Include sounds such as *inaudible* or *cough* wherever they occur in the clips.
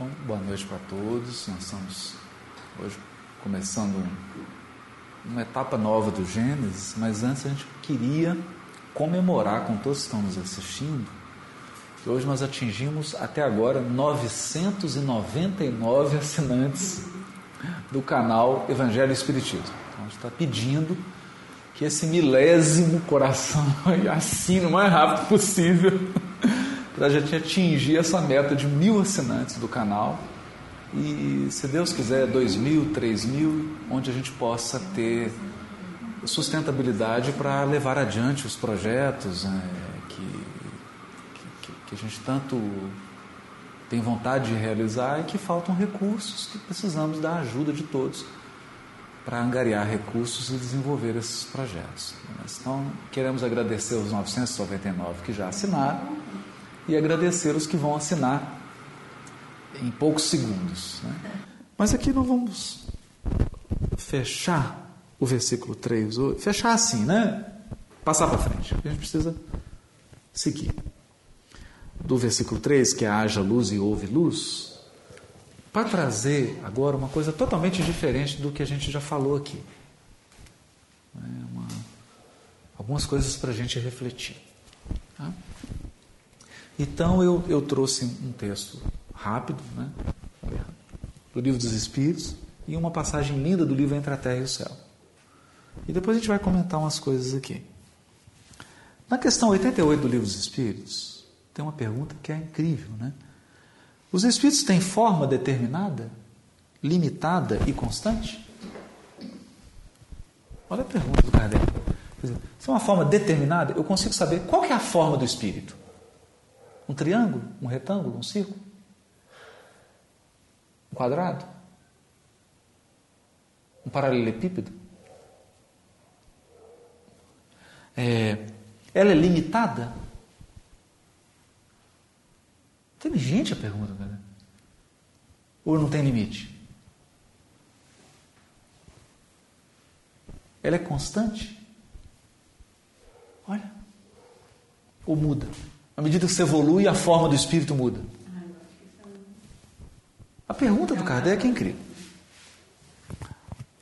Bom, boa noite para todos. Nós estamos hoje começando uma etapa nova do Gênesis, mas antes a gente queria comemorar com todos que estão nos assistindo que hoje nós atingimos até agora 999 assinantes do canal Evangelho e Espiritismo. Então a gente está pedindo que esse milésimo coração *laughs* assine o mais rápido possível para a gente atingir essa meta de mil assinantes do canal e, se Deus quiser, dois mil, três mil, onde a gente possa ter sustentabilidade para levar adiante os projetos né, que, que, que a gente tanto tem vontade de realizar e que faltam recursos, que precisamos da ajuda de todos para angariar recursos e desenvolver esses projetos. Então, queremos agradecer os 999 que já assinaram e agradecer os que vão assinar em poucos segundos. Né? Mas aqui nós vamos fechar o versículo 3, fechar assim, né? Passar para frente. A gente precisa seguir. Do versículo 3, que é haja luz e houve luz, para trazer agora uma coisa totalmente diferente do que a gente já falou aqui. É uma, algumas coisas para a gente refletir. Tá? Então eu, eu trouxe um texto rápido, né, do Livro dos Espíritos, e uma passagem linda do livro Entre a Terra e o Céu. E depois a gente vai comentar umas coisas aqui. Na questão 88 do Livro dos Espíritos, tem uma pergunta que é incrível, né? Os espíritos têm forma determinada, limitada e constante? Olha a pergunta do Kardec. se é uma forma determinada, eu consigo saber qual é a forma do espírito. Um triângulo? Um retângulo? Um círculo? Um quadrado? Um paralelepípedo? É, ela é limitada? Inteligente a pergunta, cara. Ou não tem limite? Ela é constante? Olha. Ou muda? À medida que você evolui, a forma do espírito muda. A pergunta do Kardec é incrível.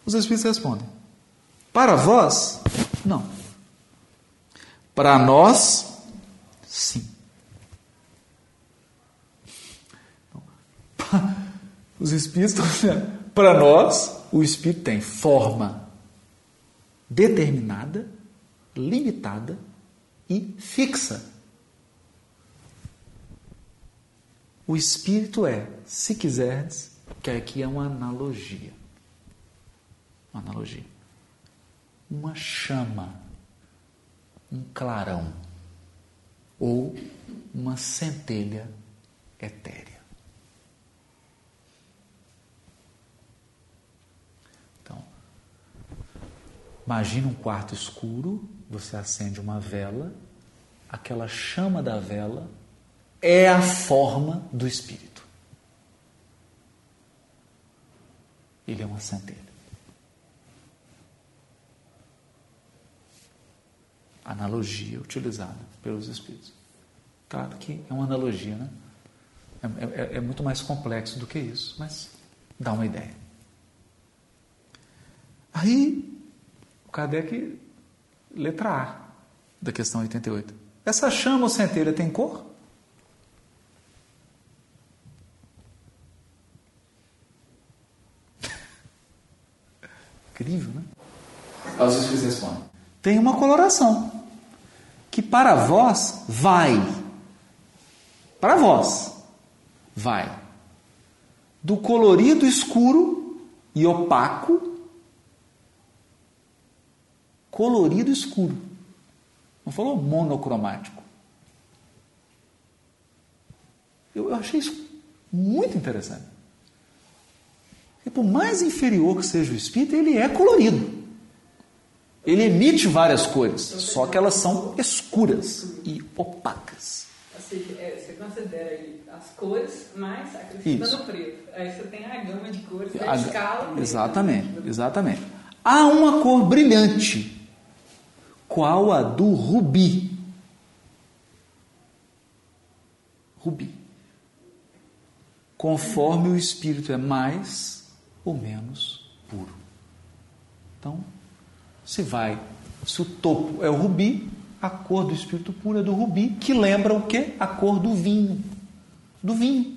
Os espíritos respondem: Para vós, não. Para nós, sim. *laughs* Os espíritos estão dizendo: Para nós, o espírito tem forma determinada, limitada e fixa. O espírito é, se quiserdes, que aqui é uma analogia. Uma analogia. Uma chama, um clarão ou uma centelha etérea. Então, imagine um quarto escuro, você acende uma vela, aquela chama da vela é a forma do Espírito. Ele é uma centelha. Analogia utilizada pelos Espíritos. Claro que é uma analogia, né? É, é, é muito mais complexo do que isso, mas dá uma ideia. Aí, o Kardec, letra A da questão 88. Essa chama ou centelha tem cor? Incrível, né? Respondem: tem uma coloração que para vós vai. Para vós vai do colorido escuro e opaco, colorido escuro. Não falou monocromático. Eu, eu achei isso muito interessante. E por mais inferior que seja o espírito, ele é colorido. Ele emite várias cores, só que elas são escuras e opacas. É, você considera as cores mais acrescentando no preto. Aí você tem a gama de cores, a, a escala. Exatamente, exatamente. Há uma cor brilhante, qual a do rubi. Rubi. conforme o espírito é mais ou menos puro. Então, se vai, se o topo é o rubi, a cor do espírito puro é do rubi, que lembra o quê? A cor do vinho. Do vinho.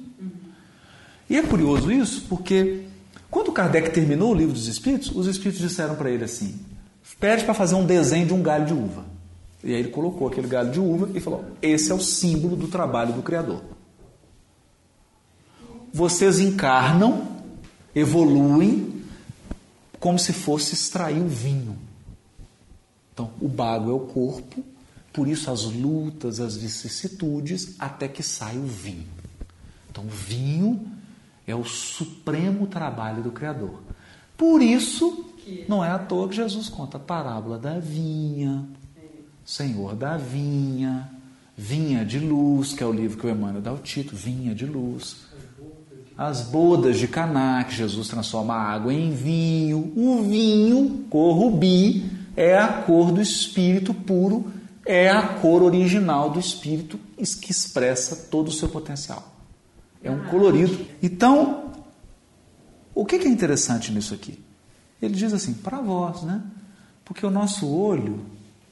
E é curioso isso, porque quando Kardec terminou o livro dos Espíritos, os Espíritos disseram para ele assim: pede para fazer um desenho de um galho de uva. E aí ele colocou aquele galho de uva e falou: esse é o símbolo do trabalho do Criador. Vocês encarnam, evoluem, como se fosse extrair o vinho. Então, o bago é o corpo, por isso as lutas, as vicissitudes, até que sai o vinho. Então, o vinho é o supremo trabalho do Criador. Por isso, não é à toa que Jesus conta a parábola da vinha, Senhor da vinha, vinha de luz, que é o livro que o Emmanuel dá o título, vinha de luz. As bodas de Caná, que Jesus transforma a água em vinho. O vinho, cor rubi, é a cor do espírito puro, é a cor original do espírito que expressa todo o seu potencial. É um colorido. Então, o que é interessante nisso aqui? Ele diz assim, para vós, né? Porque o nosso olho,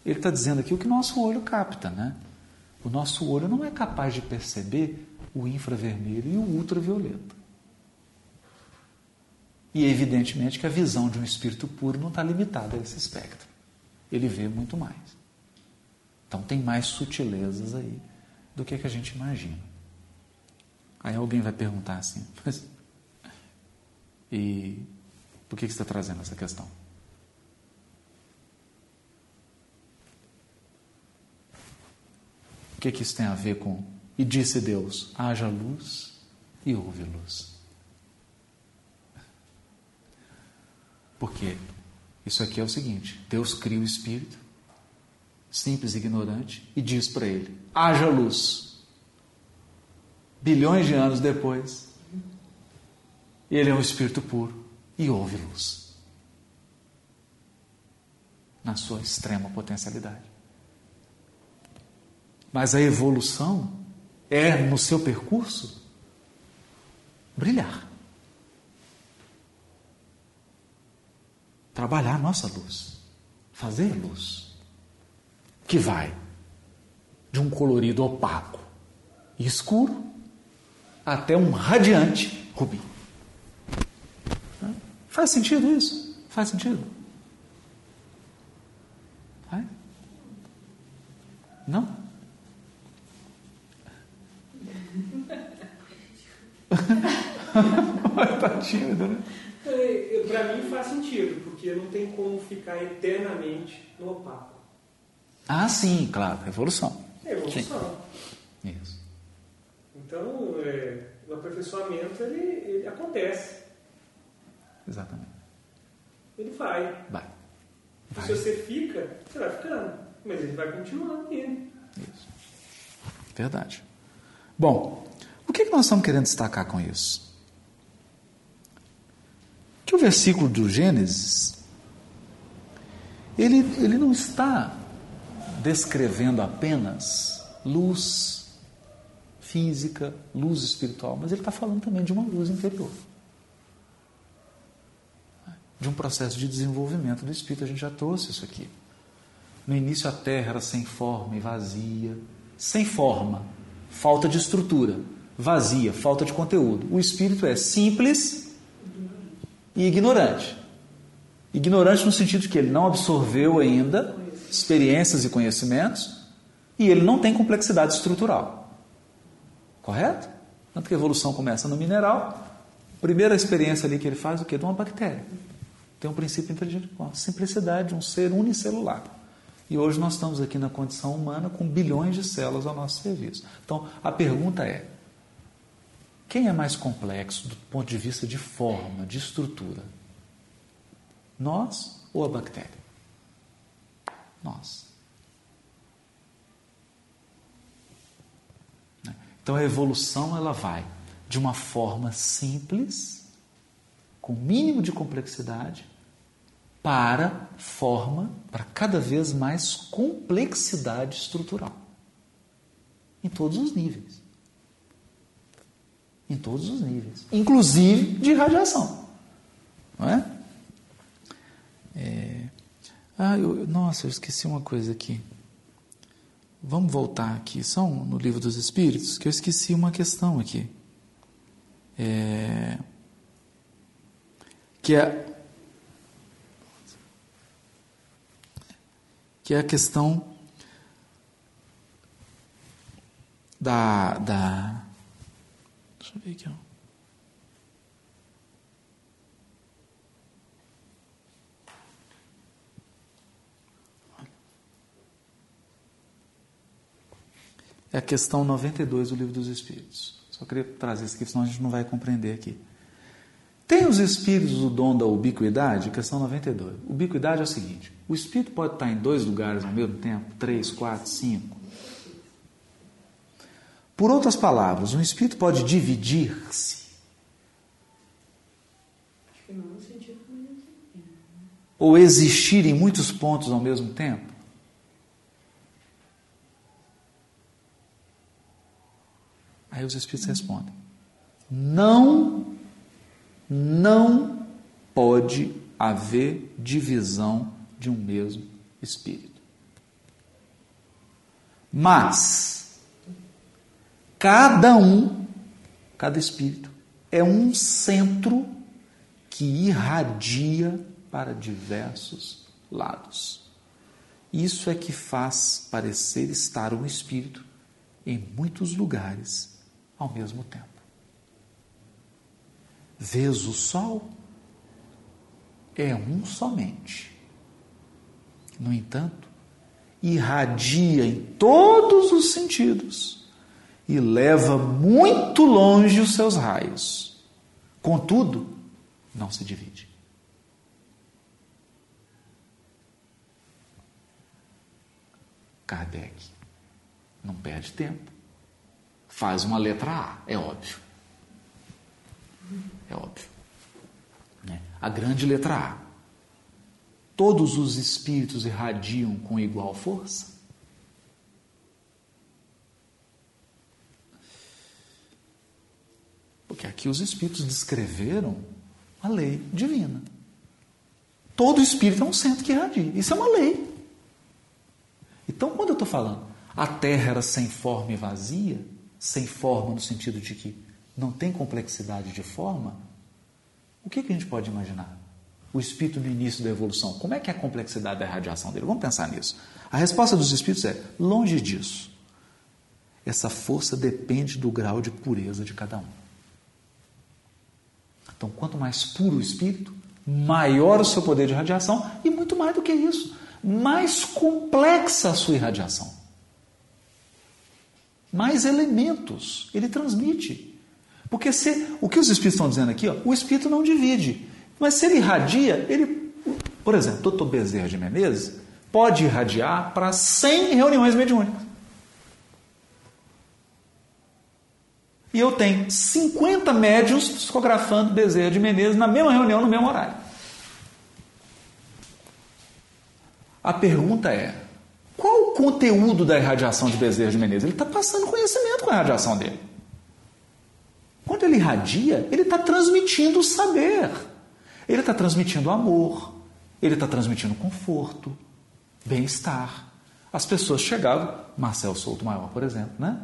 ele está dizendo aqui o que o nosso olho capta, né? O nosso olho não é capaz de perceber o infravermelho e o ultravioleta. E evidentemente que a visão de um espírito puro não está limitada a esse espectro. Ele vê muito mais. Então tem mais sutilezas aí do que, que a gente imagina. Aí alguém vai perguntar assim, *laughs* mas e por que, que você está trazendo essa questão? O que, que isso tem a ver com? E disse Deus: haja luz e houve luz. Porque isso aqui é o seguinte: Deus cria o espírito, simples e ignorante, e diz para ele: haja luz. Bilhões de anos depois, ele é um espírito puro e houve luz na sua extrema potencialidade. Mas a evolução é, no seu percurso, brilhar. Trabalhar a nossa luz. Fazer luz. Que vai de um colorido opaco e escuro até um radiante rubi. Faz sentido isso? Faz sentido? Faz? Não? *laughs* tá tímido, né? Para mim faz sentido, porque não tem como ficar eternamente no opaco. Ah, sim, claro, evolução. É evolução. Sim. Isso. Então, é, o aperfeiçoamento ele, ele acontece. Exatamente. Ele vai. Vai. vai. Se você fica, você vai ficando. Mas ele vai continuando indo. Isso. Verdade. Bom, o que, que nós estamos querendo destacar com isso? Que o versículo do Gênesis, ele, ele não está descrevendo apenas luz física, luz espiritual, mas ele está falando também de uma luz interior de um processo de desenvolvimento do espírito. A gente já trouxe isso aqui. No início a terra era sem forma e vazia, sem forma, falta de estrutura, vazia, falta de conteúdo. O espírito é simples e ignorante. Ignorante no sentido de que ele não absorveu ainda experiências e conhecimentos e ele não tem complexidade estrutural. Correto? Tanto que a evolução começa no mineral. Primeira experiência ali que ele faz o que? De uma bactéria. Tem um princípio inteligente, a simplicidade, um ser unicelular. E hoje nós estamos aqui na condição humana com bilhões de células ao nosso serviço. Então, a pergunta é: quem é mais complexo do ponto de vista de forma, de estrutura? Nós ou a bactéria? Nós. Então a evolução ela vai de uma forma simples, com mínimo de complexidade, para forma, para cada vez mais complexidade estrutural. Em todos os níveis. Em todos os níveis, inclusive de radiação. Não é? é... Ah, eu, nossa, eu esqueci uma coisa aqui. Vamos voltar aqui, só no livro dos Espíritos, que eu esqueci uma questão aqui. É... Que é que é a questão da, da deixa eu ver aqui, ó. É a questão 92 do Livro dos Espíritos. Só queria trazer isso aqui, senão a gente não vai compreender aqui. Tem os espíritos o dom da ubiquidade? Questão 92. Ubiquidade é o seguinte: o espírito pode estar em dois lugares ao mesmo tempo? Três, quatro, cinco? Por outras palavras, um espírito pode dividir-se? Ou existir em muitos pontos ao mesmo tempo? Aí os Espíritos respondem: não, não pode haver divisão de um mesmo Espírito. Mas, cada um, cada Espírito, é um centro que irradia para diversos lados. Isso é que faz parecer estar um Espírito em muitos lugares ao mesmo tempo. Vês o sol? É um somente. No entanto, irradia em todos os sentidos e leva muito longe os seus raios. Contudo, não se divide. Kardec não perde tempo faz uma letra A, é óbvio. É óbvio. Né? A grande letra A. Todos os espíritos irradiam com igual força? Porque aqui os espíritos descreveram a lei divina. Todo espírito é um centro que irradia. Isso é uma lei. Então, quando eu estou falando a terra era sem forma e vazia, sem forma no sentido de que não tem complexidade de forma, o que, que a gente pode imaginar? O espírito no início da evolução, como é que é a complexidade da radiação dele? Vamos pensar nisso. A resposta dos espíritos é: longe disso. Essa força depende do grau de pureza de cada um. Então, quanto mais puro o espírito, maior o seu poder de radiação e muito mais do que isso, mais complexa a sua irradiação mais elementos ele transmite. Porque se, o que os espíritos estão dizendo aqui, ó, o espírito não divide. Mas se ele irradia, ele. Por exemplo, doutor Bezerra de Menezes pode irradiar para 100 reuniões mediúnicas. E eu tenho 50 médios psicografando Bezerra de Menezes na mesma reunião, no mesmo horário. A pergunta é: qual o conteúdo da irradiação de Bezerra de Menezes? Ele está passando conhecimento com a irradiação dele. Quando ele irradia, ele está transmitindo o saber. Ele está transmitindo amor. Ele está transmitindo conforto, bem-estar. As pessoas chegavam, Marcel Souto Maior, por exemplo, né?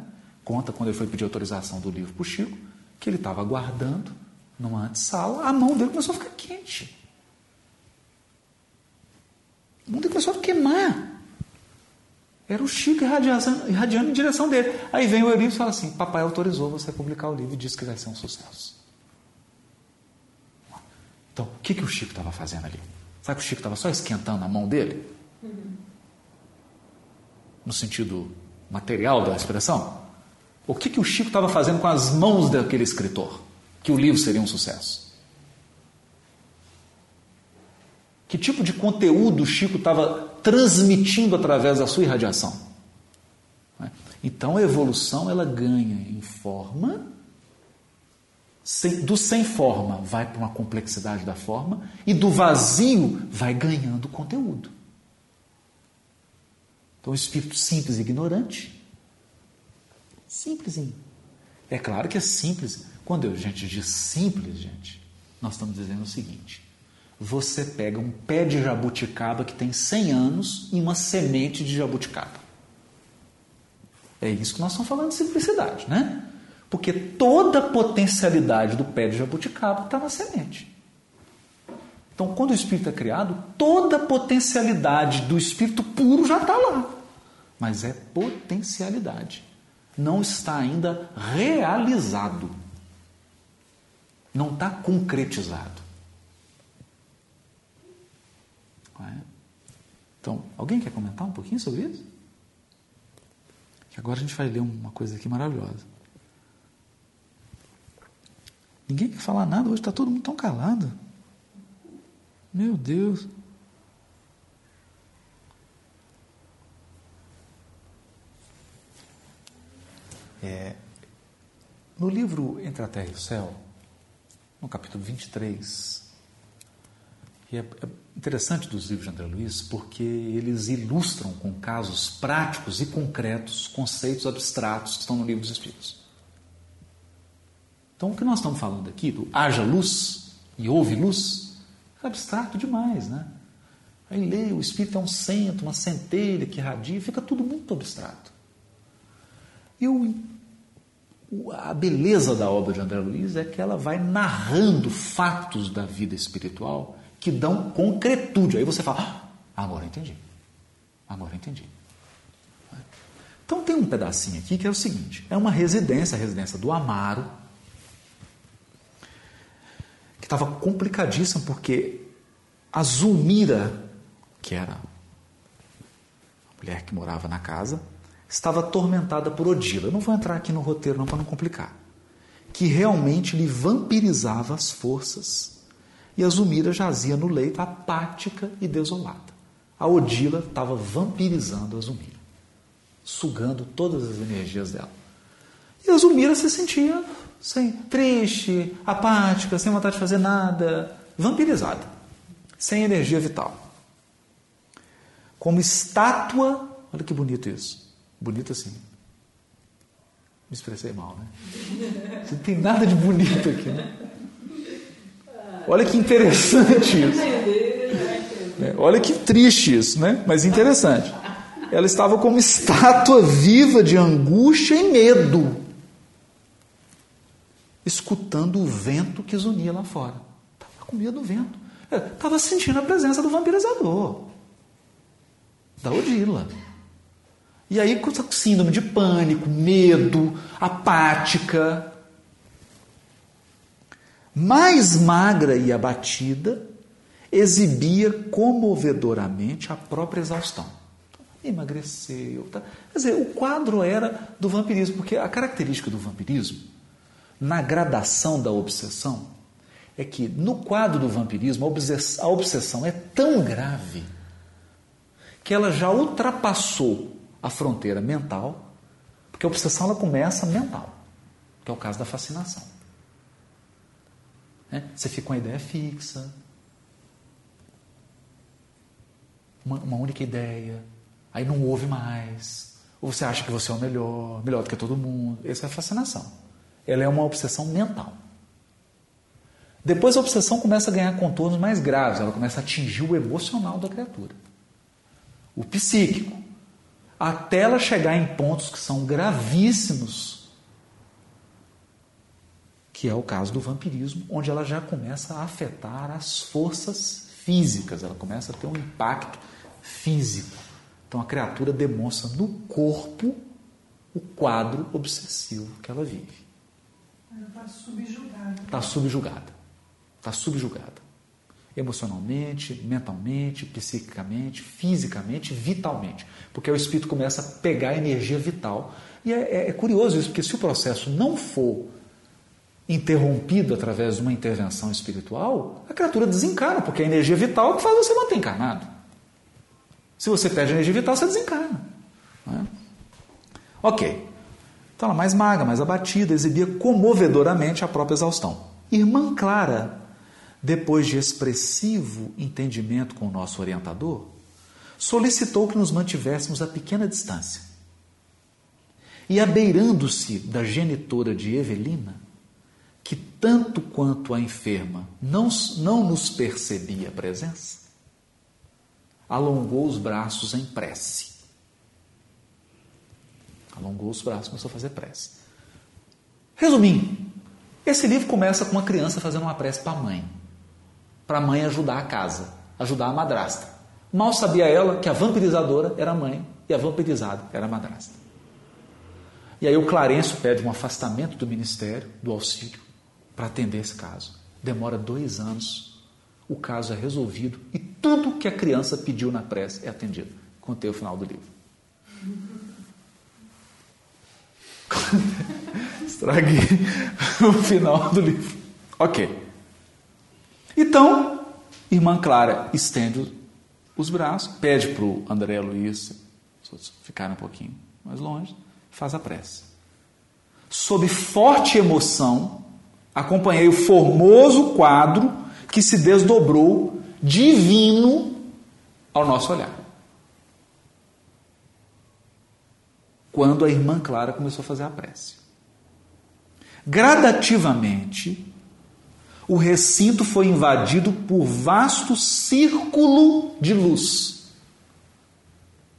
Conta quando ele foi pedir autorização do livro para o Chico, que ele estava aguardando numa antessala, a mão dele começou a ficar quente. A mão dele começou a queimar. Era o Chico irradiando, irradiando em direção dele. Aí vem o Eurípides e fala assim: Papai autorizou você a publicar o livro e disse que vai ser um sucesso. Então, o que, que o Chico estava fazendo ali? Sabe que o Chico estava só esquentando a mão dele? No sentido material da expressão? O que, que o Chico estava fazendo com as mãos daquele escritor? Que o livro seria um sucesso. Que tipo de conteúdo o Chico estava transmitindo através da sua irradiação. Então a evolução ela ganha em forma, do sem forma vai para uma complexidade da forma, e do vazio vai ganhando conteúdo. Então o espírito simples e ignorante, simplesinho, É claro que é simples. Quando a gente diz simples, gente, nós estamos dizendo o seguinte: você pega um pé de jabuticaba que tem 100 anos e uma semente de jabuticaba. É isso que nós estamos falando de simplicidade, né? Porque toda a potencialidade do pé de jabuticaba está na semente. Então, quando o espírito é criado, toda a potencialidade do espírito puro já está lá. Mas é potencialidade. Não está ainda realizado. Não está concretizado. É? Então, alguém quer comentar um pouquinho sobre isso? Que agora a gente vai ler uma coisa aqui maravilhosa. Ninguém quer falar nada, hoje está todo mundo tão calado. Meu Deus. É, no livro Entre a Terra e o Céu, no capítulo 23, e é, é interessante dos livros de André Luiz porque eles ilustram com casos práticos e concretos conceitos abstratos que estão no livro dos Espíritos. Então, o que nós estamos falando aqui, do haja luz e houve luz, abstrato demais, né? Aí lê, o espírito é um centro, uma centelha que radia, fica tudo muito abstrato. E o, a beleza da obra de André Luiz é que ela vai narrando fatos da vida espiritual que dão concretude. Aí você fala, ah, agora entendi. Agora entendi. Então tem um pedacinho aqui que é o seguinte: é uma residência, a residência do Amaro, que estava complicadíssima, porque a Zulmira, que era a mulher que morava na casa, estava atormentada por Odila. Eu não vou entrar aqui no roteiro não para não complicar. Que realmente lhe vampirizava as forças. E a Zulmira jazia no leito apática e desolada. A Odila estava vampirizando a Zulmira, sugando todas as energias dela. E a Zulmira se sentia sem, triste, apática, sem vontade de fazer nada, vampirizada, sem energia vital. Como estátua, olha que bonito isso. Bonito assim. Me expressei mal, né? Não tem nada de bonito aqui, né? Olha que interessante isso. É, olha que triste isso, né? Mas interessante. Ela estava como estátua viva de angústia e medo escutando o vento que zunia lá fora. Estava com medo do vento. Estava é, sentindo a presença do vampirizador, da Odila. E aí, com síndrome de pânico, medo, apática. Mais magra e abatida, exibia comovedoramente a própria exaustão. Emagreceu. Tá? Quer dizer, o quadro era do vampirismo, porque a característica do vampirismo na gradação da obsessão é que no quadro do vampirismo a obsessão é tão grave que ela já ultrapassou a fronteira mental, porque a obsessão ela começa mental, que é o caso da fascinação. É? Você fica com a ideia fixa, uma, uma única ideia, aí não ouve mais, ou você acha que você é o melhor, melhor do que todo mundo. Essa é a fascinação ela é uma obsessão mental. Depois a obsessão começa a ganhar contornos mais graves, ela começa a atingir o emocional da criatura, o psíquico, até ela chegar em pontos que são gravíssimos, que é o caso do vampirismo, onde ela já começa a afetar as forças físicas, ela começa a ter um impacto físico. Então a criatura demonstra no corpo o quadro obsessivo que ela vive. Está subjugada. Está subjugada. Está subjugada. Emocionalmente, mentalmente, psiquicamente, fisicamente, vitalmente. Porque o espírito começa a pegar energia vital. E é, é, é curioso isso, porque se o processo não for interrompido através de uma intervenção espiritual, a criatura desencarna, porque a energia vital é que faz você manter encarnado. Se você perde energia vital, você desencarna. É? Ok. Então, ela mais magra, mais abatida, exibia comovedoramente a própria exaustão. Irmã Clara, depois de expressivo entendimento com o nosso orientador, solicitou que nos mantivéssemos a pequena distância. E abeirando-se da genitora de Evelina, que tanto quanto a enferma não, não nos percebia a presença, alongou os braços em prece. Alongou os braços, começou a fazer prece. Resumindo, esse livro começa com uma criança fazendo uma prece para a mãe, para a mãe ajudar a casa, ajudar a madrasta. Mal sabia ela que a vampirizadora era a mãe e a vampirizada era a madrasta. E aí o Clarencio pede um afastamento do ministério, do auxílio, para atender esse caso. Demora dois anos, o caso é resolvido e tudo que a criança pediu na prece é atendido. Contei o final do livro. *laughs* Estraguei *laughs* o final do livro. Ok. Então, irmã Clara estende os braços, pede para o André Luiz ficar um pouquinho mais longe, faz a prece. Sob forte emoção, acompanhei o formoso quadro que se desdobrou divino ao nosso olhar. Quando a irmã Clara começou a fazer a prece. Gradativamente, o recinto foi invadido por vasto círculo de luz.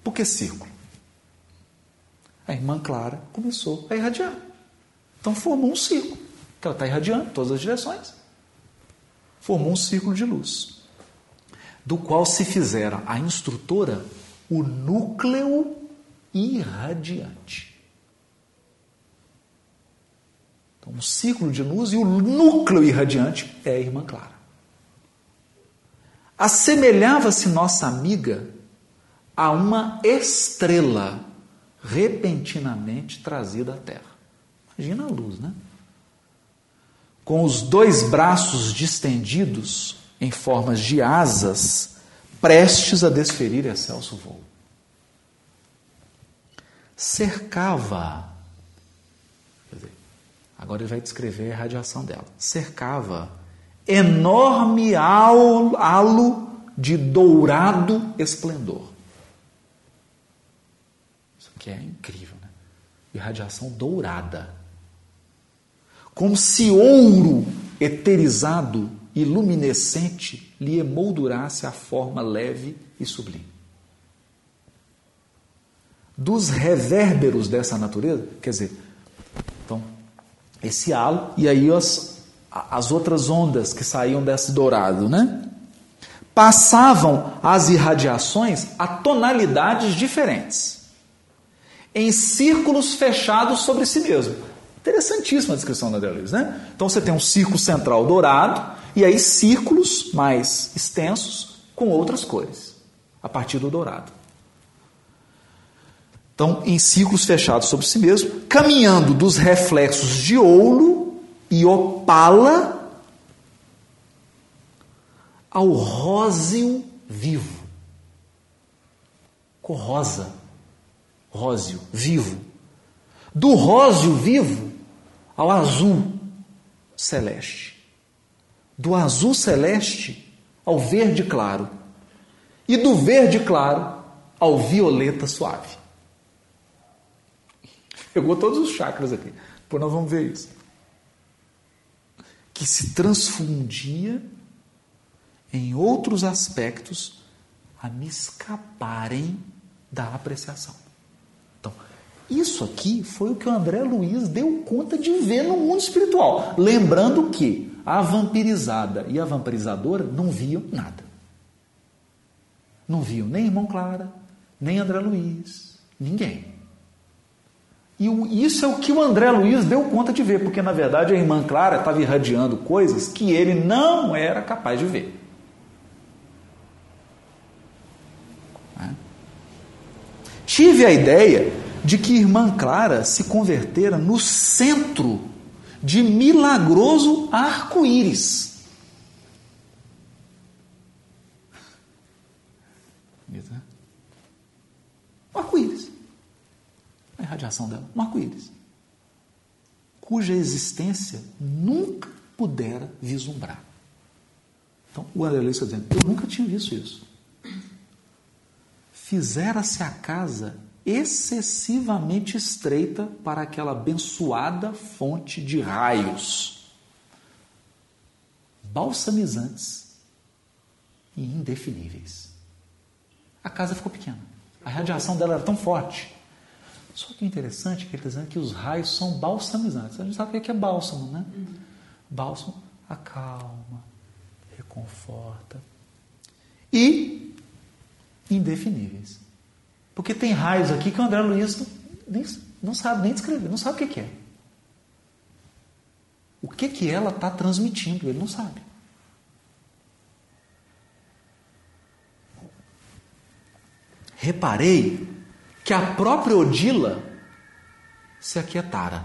Por que círculo? A irmã Clara começou a irradiar. Então formou um círculo, que ela está irradiando em todas as direções. Formou um círculo de luz, do qual se fizera a instrutora o núcleo irradiante. Então, um círculo de luz e o núcleo irradiante é a irmã Clara. Assemelhava-se nossa amiga a uma estrela repentinamente trazida à Terra. Imagina a luz, né? Com os dois braços distendidos em formas de asas, prestes a desferir excelso voo. Cercava Agora ele vai descrever a radiação dela. Cercava enorme halo de dourado esplendor. Isso aqui é incrível, né? Irradiação dourada. Como se ouro eterizado e luminescente lhe emoldurasse a forma leve e sublime. Dos revérberos dessa natureza, quer dizer, esse halo e aí as, as outras ondas que saíam desse dourado, né? Passavam as irradiações a tonalidades diferentes, em círculos fechados sobre si mesmo. Interessantíssima a descrição da André né? Então você tem um círculo central dourado e aí círculos mais extensos com outras cores, a partir do dourado. Então, em círculos fechados sobre si mesmo, caminhando dos reflexos de ouro e opala ao róseo vivo. Com rosa, róseo, vivo. Do róseo vivo ao azul celeste. Do azul celeste ao verde claro. E do verde claro ao violeta suave. Pegou todos os chakras aqui. Depois nós vamos ver isso. Que se transfundia em outros aspectos a me escaparem da apreciação. Então, isso aqui foi o que o André Luiz deu conta de ver no mundo espiritual. Lembrando que a vampirizada e a vampirizadora não viam nada. Não viam nem irmão Clara, nem André Luiz, ninguém. E isso é o que o André Luiz deu conta de ver, porque na verdade a irmã Clara estava irradiando coisas que ele não era capaz de ver. É. Tive a ideia de que irmã Clara se convertera no centro de milagroso. Arco-íris a irradiação dela, um arco-íris, cuja existência nunca pudera vislumbrar. Então, o André Luiz está dizendo: Eu nunca tinha visto isso. Fizera-se a casa excessivamente estreita para aquela abençoada fonte de raios balsamizantes e indefiníveis. A casa ficou pequena. A radiação dela era tão forte. Só que o interessante é que ele está dizendo que os raios são balsamizantes. A gente sabe o que é bálsamo, né? Bálsamo acalma, reconforta. E indefiníveis. Porque tem raios aqui que o André Luiz não, nem, não sabe nem descrever, não sabe o que, que é. O que, que ela está transmitindo, ele não sabe. Reparei que a própria Odila se aquietara.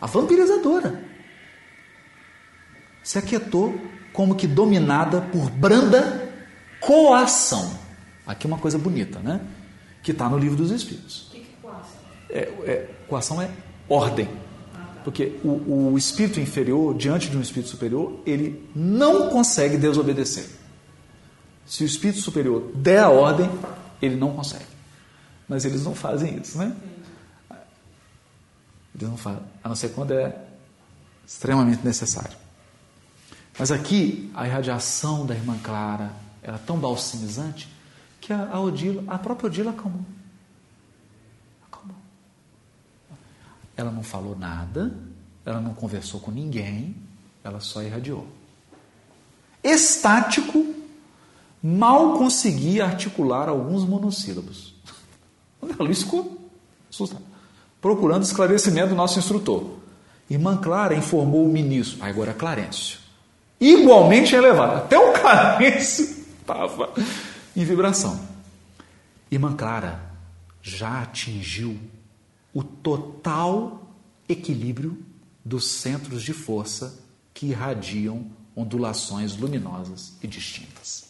A vampirizadora se aquietou como que dominada por branda coação. Aqui uma coisa bonita, né? Que está no livro dos Espíritos. O que, que é coação? É, é, coação é ordem. Porque o, o espírito inferior, diante de um espírito superior, ele não consegue desobedecer. Se o espírito superior der a ordem, ele não consegue. Mas eles não fazem isso, né? Eles não fazem, a não ser quando é extremamente necessário. Mas aqui, a irradiação da irmã Clara era tão balsamizante que a, a, Odila, a própria Odila acalmou. Acalmou. Ela não falou nada, ela não conversou com ninguém, ela só irradiou. Estático, mal conseguia articular alguns monossílabos. *laughs* O Luiz ficou assustado, procurando esclarecimento do nosso instrutor. Irmã Clara informou o ministro, agora Clarencio, igualmente elevado. Até o *laughs* Clarencio estava em vibração. Irmã Clara já atingiu o total equilíbrio dos centros de força que irradiam ondulações luminosas e distintas.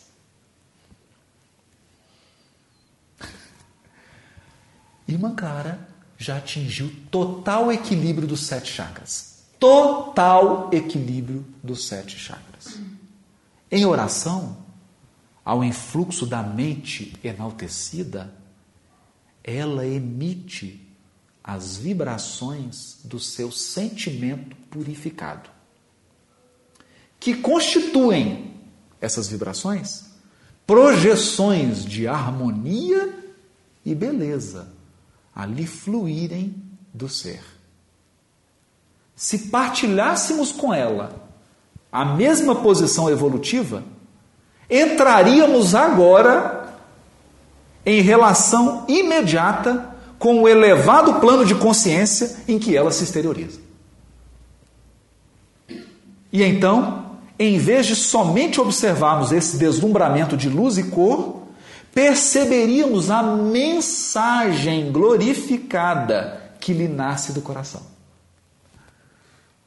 Irmã Clara já atingiu total equilíbrio dos sete chakras. Total equilíbrio dos sete chakras. Em oração, ao influxo da mente enaltecida, ela emite as vibrações do seu sentimento purificado, que constituem essas vibrações projeções de harmonia e beleza ali fluírem do ser. Se partilhássemos com ela a mesma posição evolutiva, entraríamos agora em relação imediata com o elevado plano de consciência em que ela se exterioriza. E então, em vez de somente observarmos esse deslumbramento de luz e cor, perceberíamos a mensagem glorificada que lhe nasce do coração.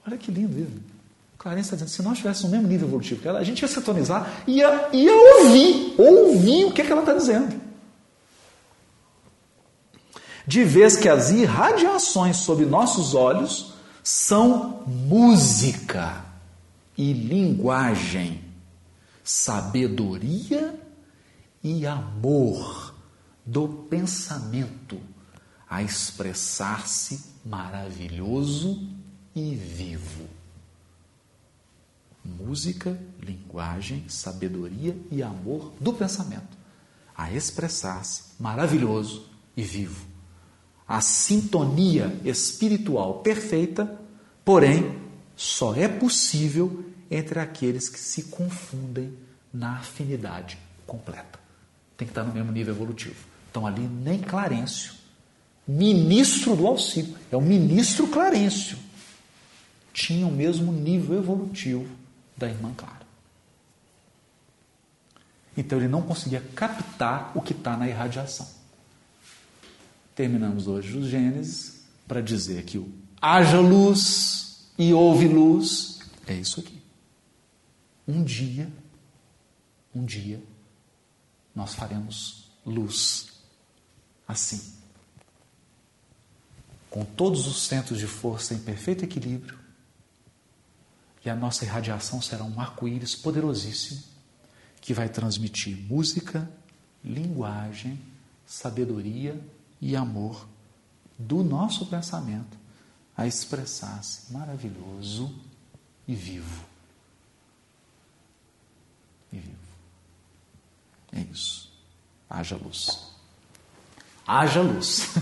Olha que lindo isso. Clarence está dizendo, se nós tivéssemos o mesmo nível evolutivo que ela, a gente ia sintonizar e ia, ia ouvir, ouvir o que, é que ela está dizendo. De vez que as irradiações sob nossos olhos são música e linguagem, sabedoria e amor do pensamento a expressar-se maravilhoso e vivo música, linguagem, sabedoria e amor do pensamento, a expressar-se maravilhoso e vivo. A sintonia espiritual perfeita, porém, só é possível entre aqueles que se confundem na afinidade completa. Tem que estar no mesmo nível evolutivo. Então, ali, nem Clarencio, ministro do auxílio, é o ministro Clarencio, tinha o mesmo nível evolutivo da irmã Clara. Então ele não conseguia captar o que está na irradiação. Terminamos hoje o Gênesis para dizer que o haja luz e houve luz é isso aqui. Um dia, um dia, nós faremos luz assim. Com todos os centros de força em perfeito equilíbrio, e a nossa irradiação será um arco-íris poderosíssimo que vai transmitir música, linguagem, sabedoria e amor do nosso pensamento a expressar-se maravilhoso e vivo. E vivo. É isso. Haja luz. Haja luz.